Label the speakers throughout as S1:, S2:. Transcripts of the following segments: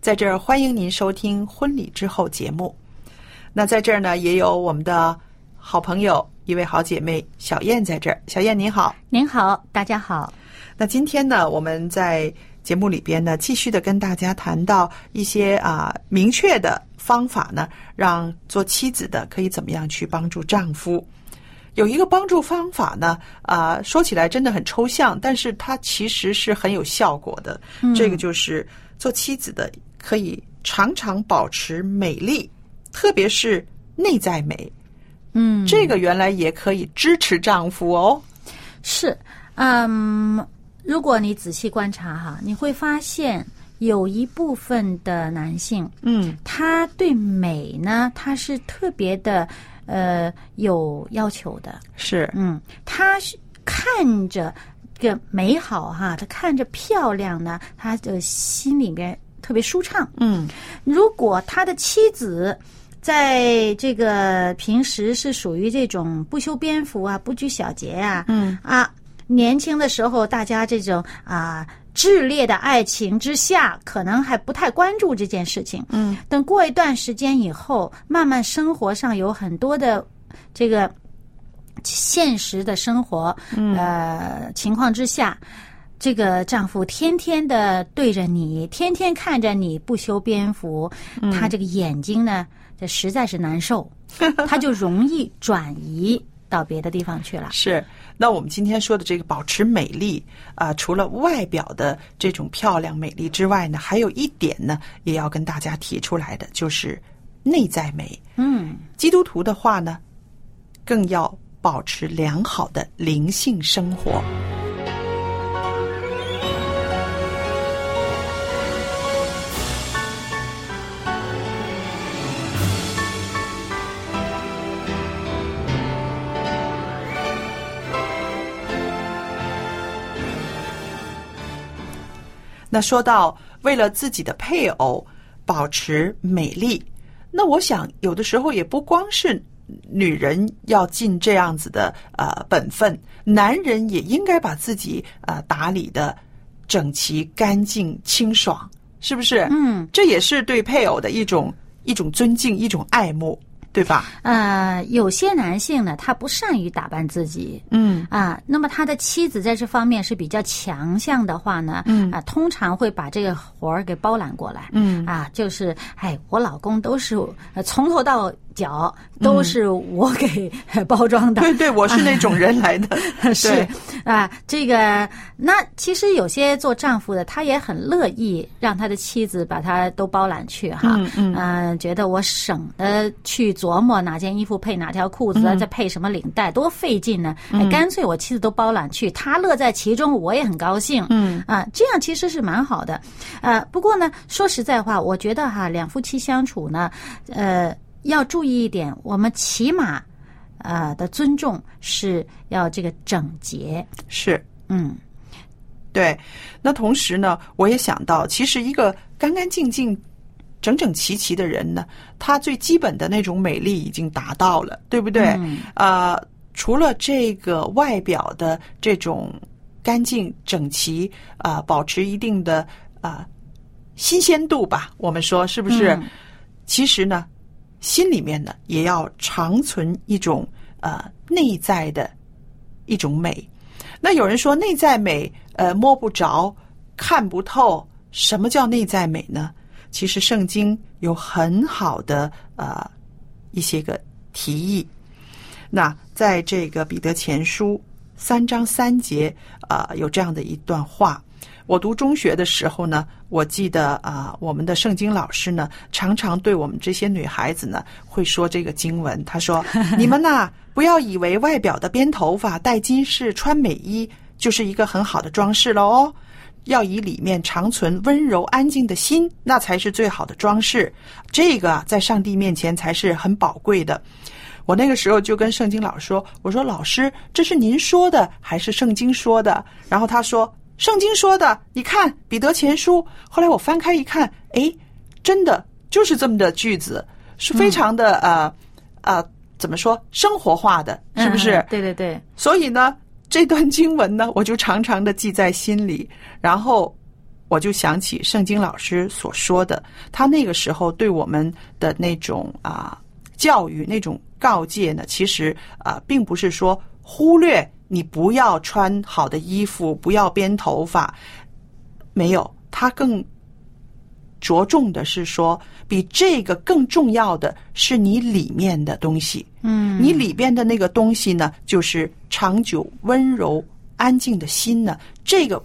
S1: 在这儿欢迎您收听《婚礼之后》节目。那在这儿呢，也有我们的好朋友，一位好姐妹小燕在这儿。小燕您好。
S2: 您好，大家好。
S1: 那今天呢，我们在节目里边呢，继续的跟大家谈到一些啊、明确的方法呢，让做妻子的可以怎么样去帮助丈夫。有一个帮助方法呢，啊、说起来真的很抽象，但是它其实是很有效果的。这个就是做妻子的可以常常保持美丽，特别是内在美。
S2: 嗯，
S1: 这个原来也可以支持丈夫哦。
S2: 是，嗯，如果你仔细观察哈，你会发现有一部分的男性，
S1: 嗯
S2: 他对美呢，他是特别的呃有要求的。
S1: 是，
S2: 嗯，他是看着这个美好哈，他看着漂亮呢，他的心里边特别舒畅。
S1: 嗯
S2: 如果他的妻子在这个平时是属于这种不修边幅啊、不拘小节啊，
S1: 嗯
S2: 啊，年轻的时候大家这种啊炽烈的爱情之下，可能还不太关注这件事情。
S1: 嗯
S2: 等过一段时间以后，慢慢生活上有很多的这个现实的生活，呃情况之下。这个丈夫天天的对着你，天天看着你不修边幅，他这个眼睛呢，这实在是难受，他就容易转移到别的地方去了。
S1: 是，那我们今天说的这个保持美丽啊、除了外表的这种漂亮美丽之外呢，还有一点呢，也要跟大家提出来的，就是内在美。
S2: 嗯，
S1: 基督徒的话呢，更要保持良好的灵性生活。那说到为了自己的配偶保持美丽，那我想有的时候也不光是女人要尽这样子的呃本分，男人也应该把自己呃打理的整齐、干净、清爽，是不是？
S2: 嗯，
S1: 这也是对配偶的一种一种尊敬、一种爱慕，对吧？
S2: 呃，有些男性呢，他不善于打扮自己，
S1: 嗯。
S2: 啊，那么他的妻子在这方面是比较强项的话呢，
S1: 嗯。
S2: 啊，通常会把这个活儿给包揽过来，
S1: 嗯。
S2: 啊，就是哎，我老公都是呃从头到脚都是我给包装的，
S1: 对对，我是那种人来的，
S2: 是啊，这个那其实有些做丈夫的，他也很乐意让他的妻子把他都包揽去哈，
S1: 嗯嗯
S2: 觉得我省得去琢磨哪件衣服配哪条裤子，再配什么领带，多费劲呢。干脆我妻子都包揽去，他乐在其中，我也很高兴。
S1: 嗯
S2: 啊，这样其实是蛮好的。呃，不过呢，说实在话，我觉得哈，两夫妻相处呢，呃，要注意一点，我们起码呃的尊重是要这个整洁。
S1: 是。
S2: 嗯，
S1: 对，那同时呢，我也想到，其实一个干干净净、整整齐齐的人呢，他最基本的那种美丽已经达到了，对不对？
S2: 嗯
S1: 呃，除了这个外表的这种干净整齐啊、保持一定的啊、新鲜度吧，我们说是不是？
S2: 嗯
S1: 其实呢，心里面呢也要长存一种呃内在的一种美。那有人说内在美呃摸不着、看不透，什么叫内在美呢？其实圣经有很好的呃一些个提议。那在这个彼得前书三章三节啊、呃有这样的一段话。我读中学的时候呢，我记得啊、我们的圣经老师呢，常常对我们这些女孩子呢，会说这个经文。他说：“你们呐、不要以为外表的编头发、戴金饰、穿美衣，就是一个很好的装饰了哦。要以里面长存温柔安静的心，那才是最好的装饰。这个啊在上帝面前才是很宝贵的。”我那个时候就跟圣经老师说：“我说老师，这是您说的还是圣经说的？”然后他说：“圣经说的。你看彼得前书。”后来我翻开一看，诶，真的就是这么的句子，是非常的、呃呃怎么说生活化的，是不是？
S2: 嗯对对对，
S1: 所以呢，这段经文呢，我就常常的记在心里，然后我就想起圣经老师所说的，他那个时候对我们的那种啊、教育、那种告诫呢，其实啊、并不是说忽略你不要穿好的衣服，不要编头发，没有，他更着重的是说，比这个更重要的是你里面的东西。
S2: 嗯，
S1: 你里边的那个东西呢，就是长久、温柔、安静的心呢。这个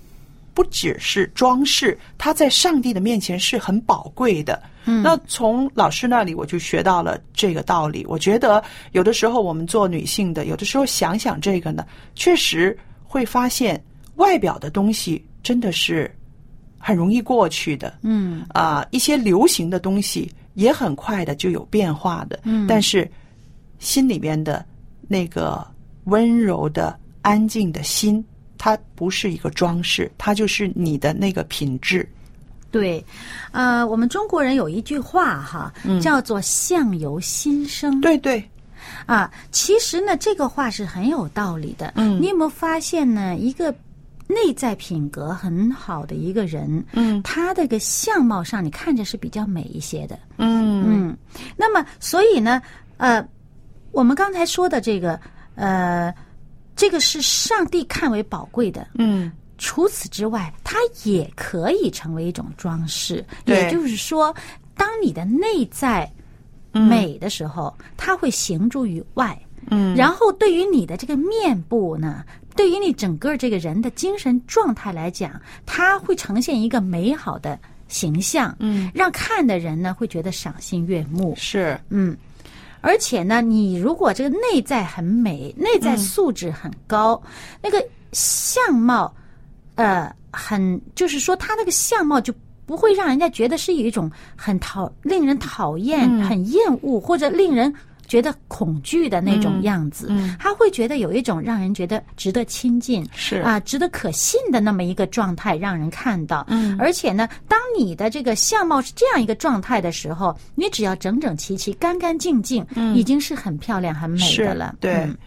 S1: 不只是装饰，它在上帝的面前是很宝贵的。嗯，那从老师那里我就学到了这个道理。我觉得有的时候我们做女性的，有的时候想想这个呢，确实会发现外表的东西真的是很容易过去的。
S2: 嗯
S1: 啊、一些流行的东西也很快的就有变化的，
S2: 嗯
S1: 但是心里边的那个温柔的、安静的心，它不是一个装饰，它就是你的那个品质。
S2: 对，呃，我们中国人有一句话哈，
S1: 嗯
S2: 叫做“相由心生”。
S1: 对对，
S2: 啊，其实呢，这个话是很有道理的。
S1: 嗯
S2: 你有没有发现呢？一个内在品格很好的一个人，
S1: 嗯
S2: 他的个相貌上，你看着是比较美一些的。
S1: 嗯
S2: 嗯，那么所以呢，呃，我们刚才说的这个，呃，这个是上帝看为宝贵的。
S1: 嗯
S2: 除此之外，它也可以成为一种装饰。
S1: 对
S2: 也就是说，当你的内在美的时候，它会行诸于外。
S1: 嗯，
S2: 然后对于你的这个面部呢，对于你整个这个人的精神状态来讲，它会呈现一个美好的形象，
S1: 嗯，
S2: 让看的人呢会觉得赏心悦目，
S1: 是
S2: 嗯。而且呢，你如果这个内在很美，内在素质很高，那个相貌，呃，很就是说他那个相貌就不会让人家觉得是有一种很讨令人讨厌、很厌恶或者令人觉得恐惧的那种样子。
S1: 嗯
S2: 他会觉得有一种让人觉得值得亲近，
S1: 是
S2: 啊，值得可信的那么一个状态，让人看到。
S1: 嗯
S2: 而且呢，当你的这个相貌是这样一个状态的时候，你只要整整齐齐、干干净净，嗯已经是很漂亮、很美的了。
S1: 对。
S2: 嗯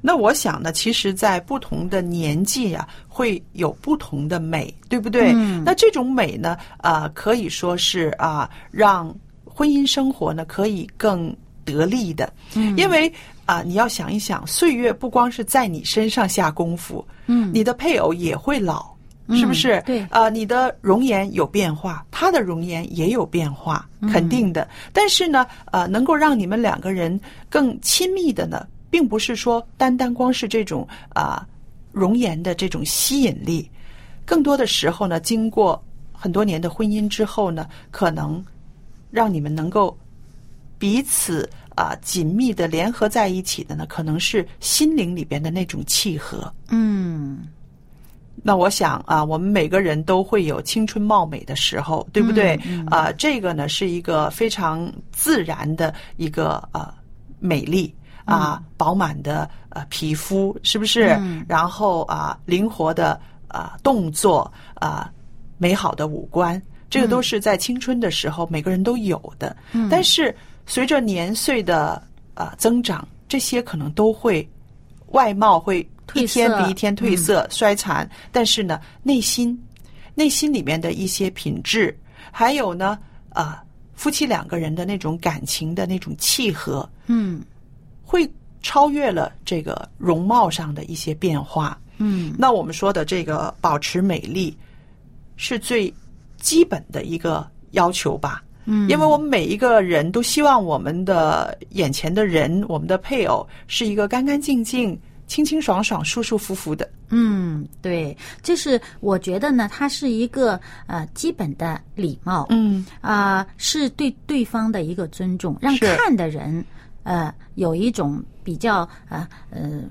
S1: 那我想呢，其实，在不同的年纪啊，会有不同的美，对不对？
S2: 嗯
S1: 那这种美呢，啊、可以说是啊、让婚姻生活呢可以更得力的。
S2: 嗯
S1: 因为啊、你要想一想，岁月不光是在你身上下功夫，
S2: 嗯
S1: 你的配偶也会老。是不是？
S2: 对
S1: 啊、你的容颜有变化，他的容颜也有变化，肯定的。但是呢，呃，能够让你们两个人更亲密的呢，并不是说单单光是这种啊、容颜的这种吸引力，更多的时候呢，经过很多年的婚姻之后呢，可能让你们能够彼此啊、紧密的联合在一起的呢，可能是心灵里边的那种契合。
S2: 嗯，
S1: 那我想啊，我们每个人都会有青春貌美的时候，对不对？啊，这个呢是一个非常自然的一个呃美丽啊，饱满的呃皮肤，是不是？然后啊，灵活的啊、动作啊、美好的五官，这个都是在青春的时候每个人都有的。
S2: 嗯
S1: 但是随着年岁的啊、增长，这些可能都会外貌会一天比一天褪色、衰残，但是呢，内心内心里面的一些品质，还有呢，啊、夫妻两个人的那种感情的那种契合，
S2: 嗯。
S1: 会超越了这个容貌上的一些变化。
S2: 嗯。
S1: 那我们说的这个保持美丽，是最基本的一个要求吧。
S2: 嗯，
S1: 因为我们每一个人都希望我们的眼前的人，我们的配偶是一个干干净净、清清爽爽、舒舒服服的。
S2: 嗯，对，这是我觉得呢，它是一个呃基本的礼貌，
S1: 嗯，
S2: 啊、是对对方的一个尊重，让看的人呃有一种比较呃呃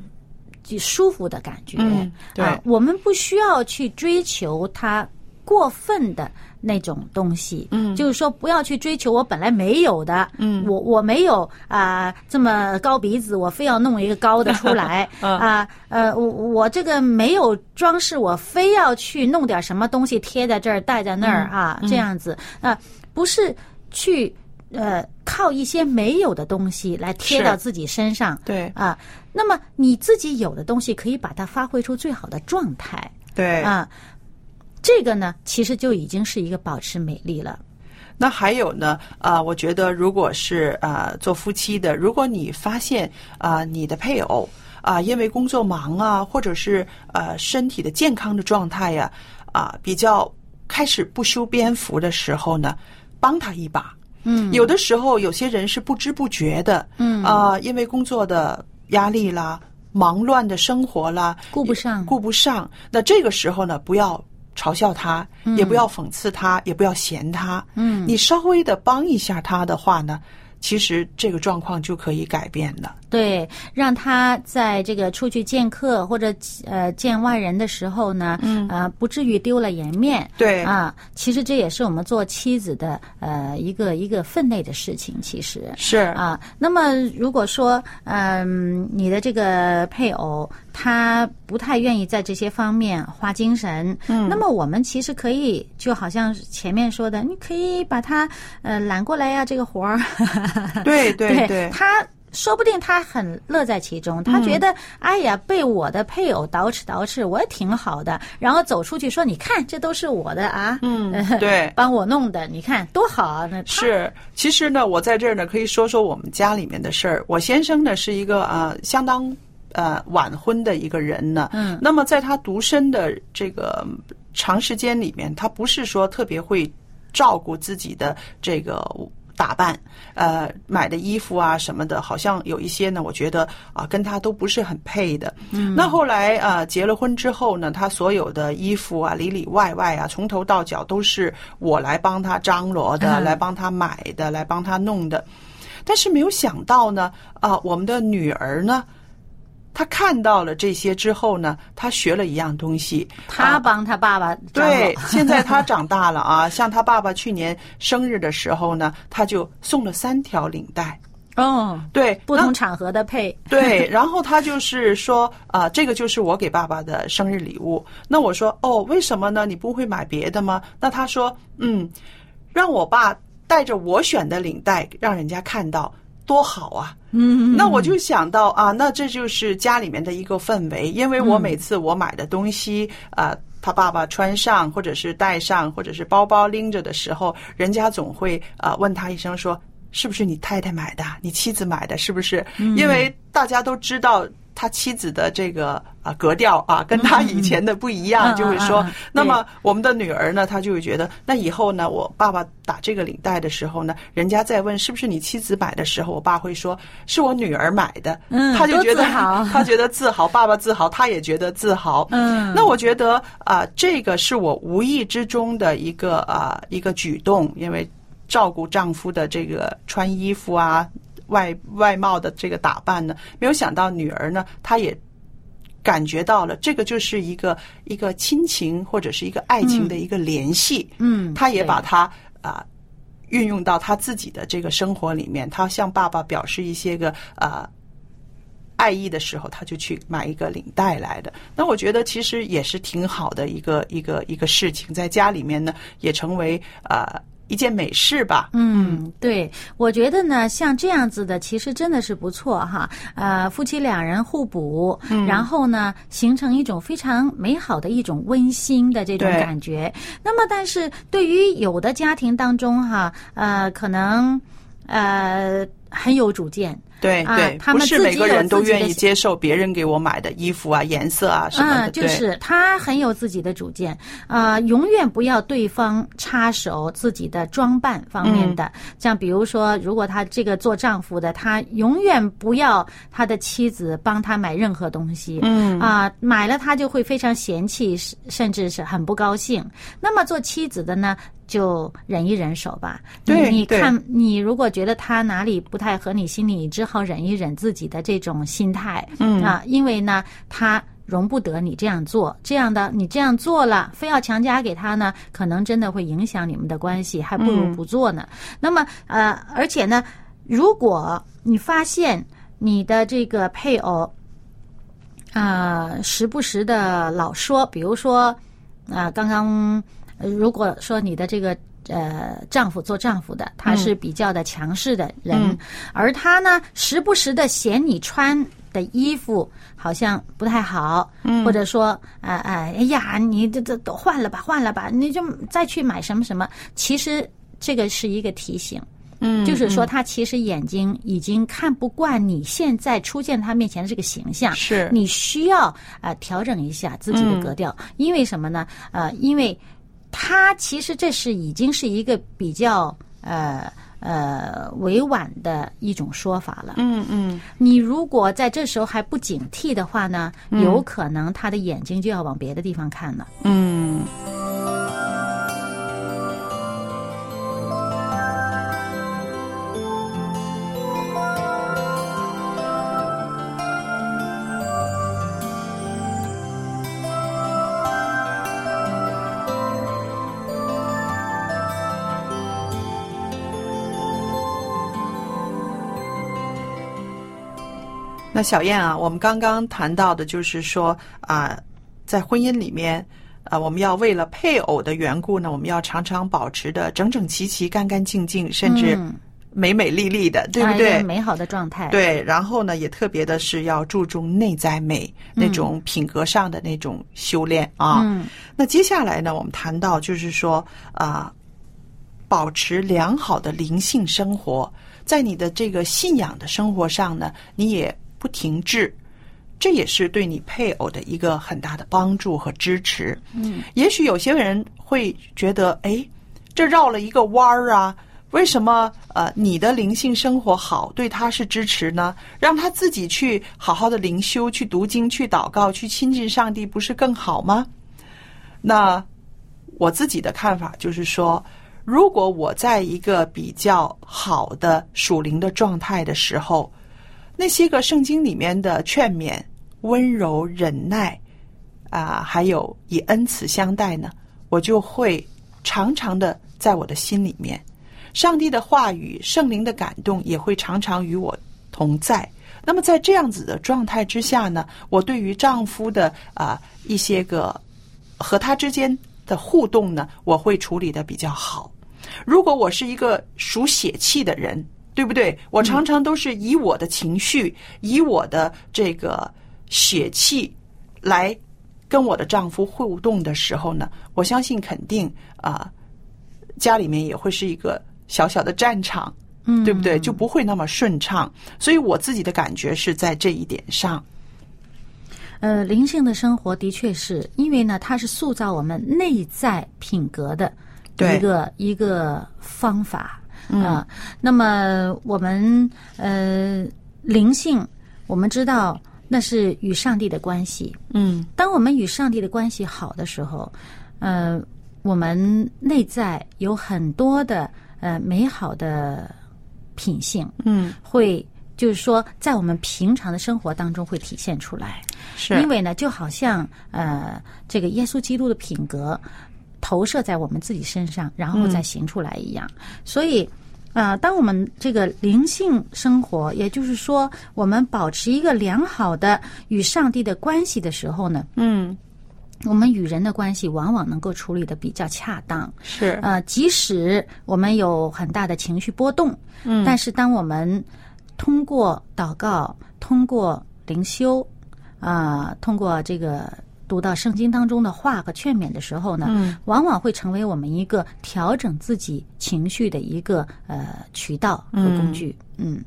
S2: 就舒服的感觉。
S1: 嗯对
S2: 啊我们不需要去追求他过分的那种东西。
S1: 嗯
S2: 就是说不要去追求我本来没有的。嗯，我我没有啊、这么高鼻子，我非要弄一个高的出来
S1: 嗯
S2: 啊。呃，我我这个没有装饰，我非要去弄点什么东西贴在这儿，戴在那儿
S1: 嗯
S2: 啊，这样子啊，不是去呃靠一些没有的东西来贴到自己身上。
S1: 对
S2: 啊，那么你自己有的东西可以把它发挥出最好的状态
S1: 对。
S2: 啊。这个呢，其实就已经是一个保持美丽了。
S1: 那还有呢，啊、我觉得如果是啊、做夫妻的，如果你发现啊、你的配偶啊、因为工作忙啊，或者是呃身体的健康的状态呀啊、比较开始不修边幅的时候呢，帮他一把。
S2: 嗯
S1: 有的时候有些人是不知不觉的，
S2: 嗯
S1: 啊、因为工作的压力啦、忙乱的生活啦，
S2: 顾不上
S1: 顾不上。那这个时候呢，不要嘲笑他，也不要讽刺他，也不要嫌他。
S2: 嗯
S1: 你稍微的帮一下他的话呢，其实这个状况就可以改变了。
S2: 对，让他在这个出去见客或者呃见外人的时候呢，嗯，呃，不至于丢了颜面。
S1: 对
S2: 啊，其实这也是我们做妻子的呃一个一个分内的事情。其实
S1: 是
S2: 啊，那么如果说嗯、你的这个配偶他不太愿意在这些方面花精神，嗯，那么我们其实可以就好像前面说的，你可以把他呃揽过来呀、这个活儿。
S1: 对对
S2: 对
S1: 对
S2: 他说不定他很乐在其中，他觉得、哎呀，被我的配偶捯饬捯饬，我也挺好的。然后走出去说，你看，这都是我的啊，
S1: 嗯 对
S2: 帮我弄的，你看多好啊！那他
S1: 是，其实呢，我在这儿呢可以说说我们家里面的事儿。我先生呢是一个啊、相当呃晚婚的一个人呢，
S2: 嗯
S1: 那么在他独身的这个长时间里面，他不是说特别会照顾自己的这个。打扮，呃，买的衣服啊什么的，好像有一些呢，我觉得啊，跟他都不是很配的。嗯，那后来啊，结了婚之后呢，他所有的衣服啊，里里外外啊，从头到脚都是我来帮他张罗的，
S2: 嗯
S1: 来帮他买的，来帮他弄的。但是没有想到呢，啊，我们的女儿呢，她看到了这些之后呢，他学了一样东西，
S2: 他帮他爸爸
S1: 对，现在他长大了啊，像他爸爸去年生日的时候呢，他就送了三条领带。
S2: 哦，
S1: 对，
S2: 不同场合的配，
S1: 对，然后他就是说啊、这个就是我给爸爸的生日礼物。那我说哦，为什么呢？你不会买别的吗？那他说嗯，让我爸带着我选的领带，让人家看到。多好啊！
S2: 嗯，
S1: 那我就想到啊，那这就是家里面的一个氛围，因为我每次我买的东西啊。他爸爸穿上，或者是戴上，或者是包包拎着的时候，人家总会啊、问他一声说：“是不是你太太买的？你妻子买的？是不是？”因为大家都知道他妻子的这个啊格调啊，跟他以前的不一样，
S2: 嗯
S1: 就会说那么我们的女儿呢，她就会觉得，那以后呢，我爸爸打这个领带的时候呢，人家再问是不是你妻子买的时候，我爸会说是我女儿买的，
S2: 嗯
S1: 他就觉得他觉得自豪，爸爸自豪，他也觉得自豪，
S2: 嗯
S1: 那我觉得啊、这个是我无意之中的一个啊、一个举动，因为照顾丈夫的这个穿衣服啊。外外貌的这个打扮呢，没有想到女儿呢，她也感觉到了，这个就是一个一个亲情或者是一个爱情的一个联系。
S2: 嗯
S1: 她也把它啊、运用到她自己的这个生活里面，她向爸爸表示一些个啊。爱意的时候，他就去买一个领带来的。那我觉得其实也是挺好的一个一个一个事情，在家里面呢也成为呃一件美事吧。
S2: 嗯，对，我觉得呢，像这样子的，其实真的是不错哈。呃，夫妻两人互补，然后呢，形成一种非常美好的一种温馨的这种感觉。那么，但是对于有的家庭当中哈，呃，可能呃很有主见，啊
S1: 对对，
S2: 他
S1: 不是
S2: 们自己有
S1: 每个人都愿意接受别人给我买的衣服啊、颜色啊什么的。
S2: 嗯，就
S1: 对
S2: 是他很有自己的主见，啊、永远不要对方插手自己的装扮方面的。像比如说，如果他这个做丈夫的，他永远不要他的妻子帮他买任何东西，嗯啊、买了他就会非常嫌弃，甚甚至是很不高兴。那么做妻子的呢？就忍一忍手吧。
S1: 对对
S2: 你你看，你如果觉得他哪里不太合你心里，你只好忍一忍自己的这种心态。嗯啊，因为呢，他容不得你这样做，这样的你这样做了，非要强加给他呢，可能真的会影响你们的关系，还不如不做呢。那么呃，而且呢，如果你发现你的这个配偶啊、时不时的老说，比如说啊、刚刚呃如果说你的这个。呃，丈夫做丈夫的，他是比较的强势的人，
S1: 嗯
S2: 而他呢，时不时的嫌你穿的衣服好像不太好，
S1: 嗯
S2: 或者说，啊、啊、哎呀，你这这都换了吧，换了吧，你就再去买什么什么。其实这个是一个提醒，
S1: 嗯，
S2: 就是说他其实眼睛已经看不惯你现在出现他面前的这个形象，
S1: 是
S2: 你需要啊、呃调整一下自己的格调，因为什么呢？呃，因为他其实这是已经是一个比较呃呃委婉的一种说法了。
S1: 嗯嗯，
S2: 你如果在这时候还不警惕的话呢，有可能他的眼睛就要往别的地方看了。
S1: 嗯，小燕啊，我们刚刚谈到的就是说啊、在婚姻里面，啊，我们要为了配偶的缘故呢，我们要常常保持的整整齐齐、干干净净，甚至
S2: 嗯
S1: 美美丽丽的，对不对
S2: 个？美好的状态。，
S1: 对，然后呢，也特别的是要注重内在美，那种品格上的那种修炼啊。
S2: 嗯
S1: 那接下来呢，我们谈到就是说啊、保持良好的灵性生活，在你的这个信仰的生活上呢，你也不停滞，这也是对你配偶的一个很大的帮助和支持。嗯，也许有些人会觉得，哎，这绕了一个弯儿啊。为什么呃你的灵性生活好，对他是支持呢？让他自己去好好的灵修，去读经，去祷告，去亲近上帝，不是更好吗？那我自己的看法就是说，如果我在一个比较好的属灵的状态的时候，那些个圣经里面的劝勉、温柔、忍耐啊、还有以恩慈相待呢，我就会常常的在我的心里面，上帝的话语、圣灵的感动也会常常与我同在。那么在这样子的状态之下呢，我对于丈夫的啊、一些个和他之间的互动呢，我会处理的比较好。如果我是一个属血气的人，对不对？我常常都是以我的情绪、以我的这个血气来跟我的丈夫互动的时候呢，我相信肯定啊、家里面也会是一个小小的战场，
S2: 嗯，
S1: 对不对？就不会那么顺畅。所以我自己的感觉是在这一点上。
S2: 呃，灵性的生活的确是因为呢，它是塑造我们内在品格的
S1: 对
S2: 一个一个方法啊、那么我们呃灵性，我们知道那是与上帝的关系。
S1: 嗯
S2: 当我们与上帝的关系好的时候，呃，我们内在有很多的呃美好的品性，
S1: 嗯，
S2: 会就是说在我们平常的生活当中会体现出来。
S1: 是
S2: 因为呢，就好像呃，这个耶稣基督的品格投射在我们自己身上，然后再行出来一样。所以，啊、当我们这个灵性生活，也就是说，我们保持一个良好的与上帝的关系的时候呢，
S1: 嗯，
S2: 我们与人的关系往往能够处理的比较恰当。
S1: 是，
S2: 呃，即使我们有很大的情绪波动，
S1: 嗯
S2: 但是当我们通过祷告、通过灵修，啊、通过这个读到圣经当中的话和劝勉的时候呢，
S1: 嗯
S2: 往往会成为我们一个调整自己情绪的一个呃渠道和工具。嗯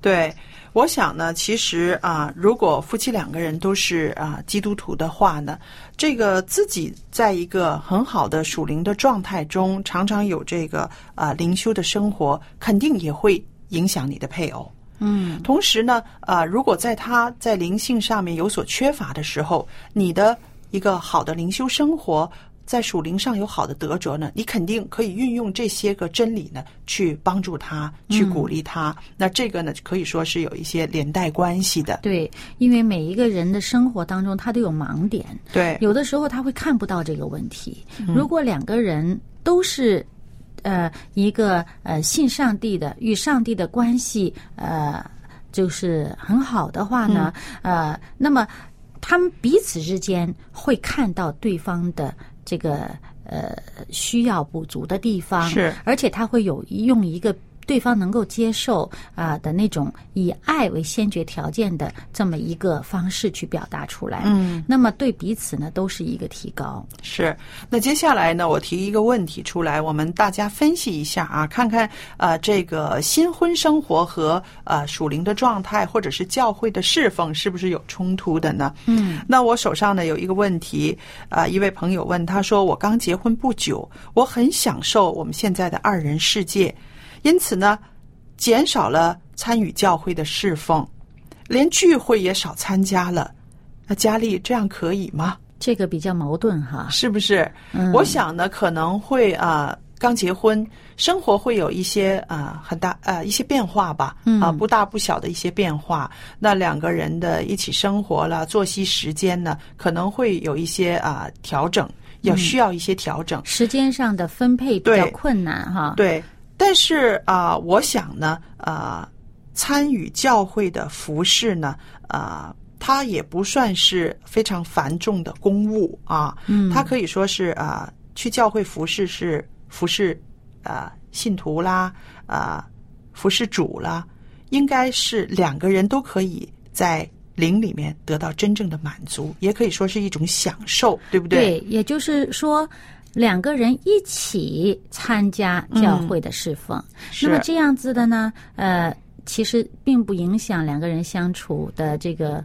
S1: 对，我想呢，其实啊，如果夫妻两个人都是啊基督徒的话呢，这个自己在一个很好的属灵的状态中，常常有这个啊灵修的生活，肯定也会影响你的配偶。
S2: 嗯
S1: 同时呢，啊，如果在他在灵性上面有所缺乏的时候，你的一个好的灵修生活，在属灵上有好的德着呢，你肯定可以运用这些个真理呢，去帮助他，去鼓励他。那这个呢，可以说是有一些连带关系的。
S2: 对，因为每一个人的生活当中，他都有盲点，
S1: 对，
S2: 有的时候他会看不到这个问题。如果两个人都是呃一个呃信上帝的，与上帝的关系呃就是很好的话呢，呃，那么他们彼此之间会看到对方的这个呃需要不足的地方，
S1: 是
S2: 而且他会有用一个。对方能够接受啊、的那种以爱为先决条件的这么一个方式去表达出来，
S1: 嗯，
S2: 那么对彼此呢都是一个提高。
S1: 是，那接下来呢，我提一个问题出来，我们大家分析一下啊，看看呃这个新婚生活和呃属灵的状态，或者是教会的侍奉是不是有冲突的呢？
S2: 嗯，
S1: 那我手上呢有一个问题，啊、一位朋友问他说：“我刚结婚不久，我很享受我们现在的二人世界，因此呢，减少了参与教会的侍奉，连聚会也少参加了。那佳丽这样可以吗？”
S2: 这个比较矛盾哈。
S1: 是不是？
S2: 嗯
S1: 我想呢，可能会啊、刚结婚，生活会有一些啊、很大呃一些变化吧，
S2: 嗯
S1: 啊、不大不小的一些变化。那两个人的一起生活了，作息时间呢，可能会有一些啊、调整，要需要一些调整。
S2: 时间上的分配比较困难哈。
S1: 对，但是啊、我想呢，啊、参与教会的服饰呢，啊、它也不算是非常繁重的公务啊，
S2: 嗯
S1: 它可以说是啊、去教会服侍是服侍啊、信徒啦，啊、服侍主啦，应该是两个人都可以在灵里面得到真正的满足，也可以说是一种享受，对不对？
S2: 对，也就是说。两个人一起参加教会的侍奉，
S1: 是
S2: 那么这样子的呢，呃，其实并不影响两个人相处的这个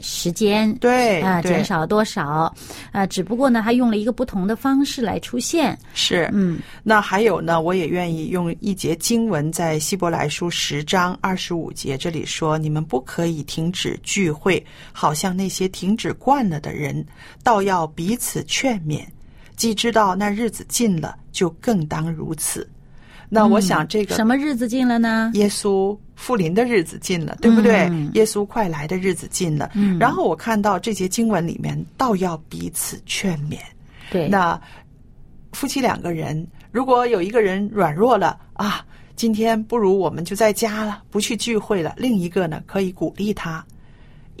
S2: 时间，
S1: 对
S2: 啊、
S1: 对。
S2: 减少多少，呃，只不过呢，他用了一个不同的方式来出现，
S1: 是，
S2: 嗯，
S1: 那还有呢，我也愿意用一节经文，在希伯来书十章二十五节这里说：“你们不可以停止聚会，好像那些停止惯了的人，倒要彼此劝勉。既知道那日子近了，就更当如此。”那我想这个
S2: 什么日子近了呢？
S1: 耶稣复临的日子近了，对不对？
S2: 嗯
S1: 耶稣快来的日子近了。
S2: 嗯
S1: 然后我看到这节经文里面，倒要彼此劝勉。
S2: 对，
S1: 那夫妻两个人，如果有一个人软弱了啊，今天不如我们就在家了，不去聚会了。另一个呢，可以鼓励他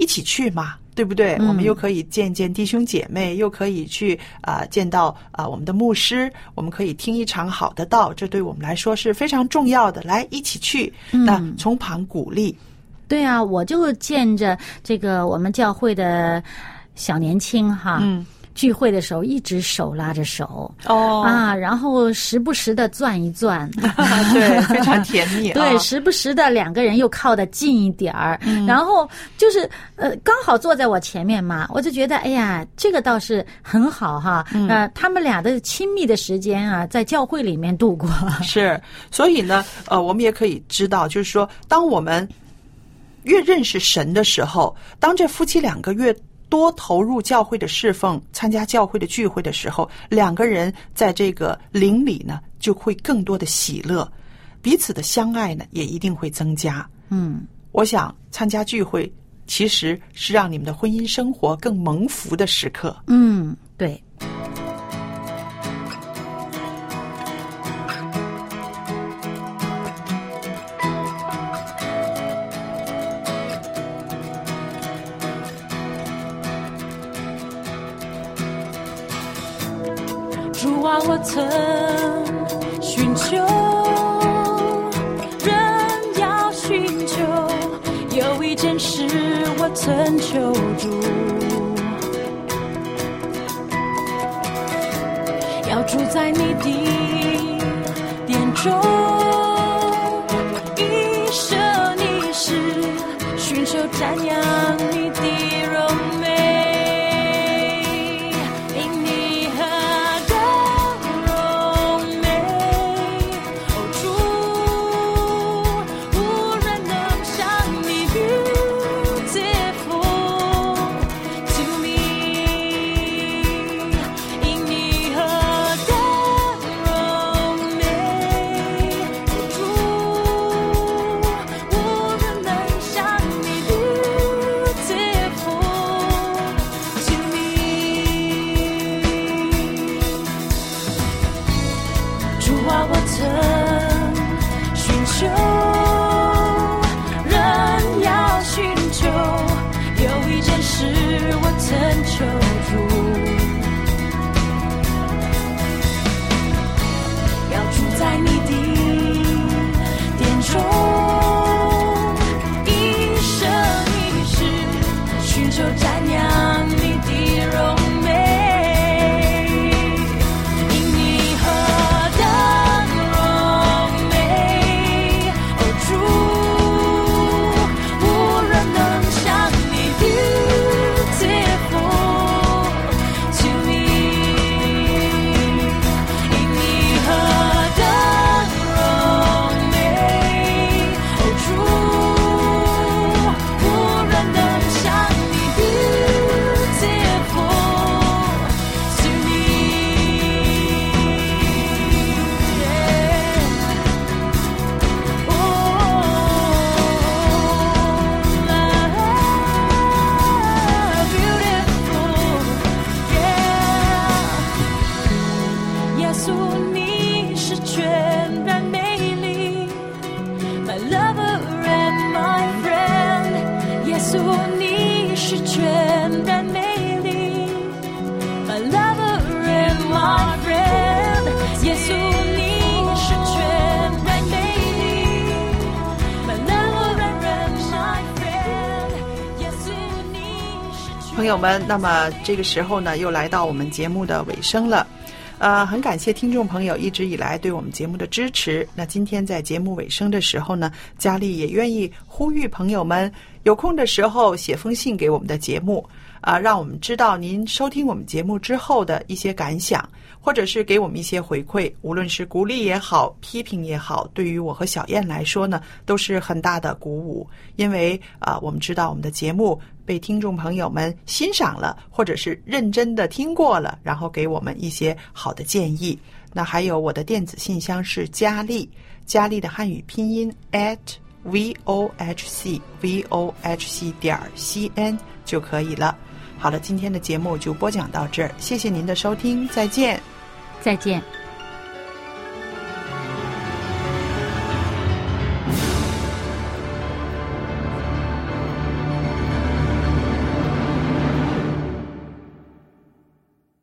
S1: 一起去嘛，对不对？
S2: 嗯
S1: 我们又可以见见弟兄姐妹，又可以去啊、见到啊、我们的牧师，我们可以听一场好的道，这对我们来说是非常重要的。来，一起去，
S2: 嗯
S1: 那从旁鼓励，
S2: 对啊，我就见着这个我们教会的小年轻哈，
S1: 嗯，
S2: 聚会的时候一直手拉着手。
S1: 哦
S2: 啊，然后时不时的转一转，
S1: 对，非常甜蜜啊。
S2: 对，时不时的两个人又靠得近一点儿，
S1: 嗯
S2: 然后就是呃，刚好坐在我前面嘛，我就觉得哎呀，这个倒是很好哈。
S1: 嗯
S2: 呃，他们俩的亲密的时间啊，在教会里面度过。
S1: 是，所以呢，呃，我们也可以知道，就是说，当我们越认识神的时候，当这夫妻两个越多投入教会的侍奉、参加教会的聚会的时候，两个人在这个邻里呢，就会更多的喜乐，彼此的相爱呢，也一定会增加。
S2: 嗯，
S1: 我想参加聚会，其实是让你们的婚姻生活更蒙福的时刻。
S2: 嗯，对。
S3: 我曾寻求，人要寻求，有一件事我曾求助，要住在你的殿中，一生一世寻求瞻仰。
S1: 们，那么这个时候呢，又来到我们节目的尾声了。呃，很感谢听众朋友一直以来对我们节目的支持。那今天在节目尾声的时候呢，佳丽也愿意呼吁朋友们有空的时候写封信给我们的节目，啊、让我们知道您收听我们节目之后的一些感想，或者是给我们一些回馈，无论是鼓励也好，批评也好，对于我和小燕来说呢，都是很大的鼓舞。因为啊、我们知道我们的节目被听众朋友们欣赏了，或者是认真的听过了，然后给我们一些好的建议。那还有我的电子信箱是佳丽，佳丽的汉语拼音 at v o h c v o h c 点 c n 就可以了。好了，今天的节目就播讲到这儿，谢谢您的收听，再见。
S2: 再见。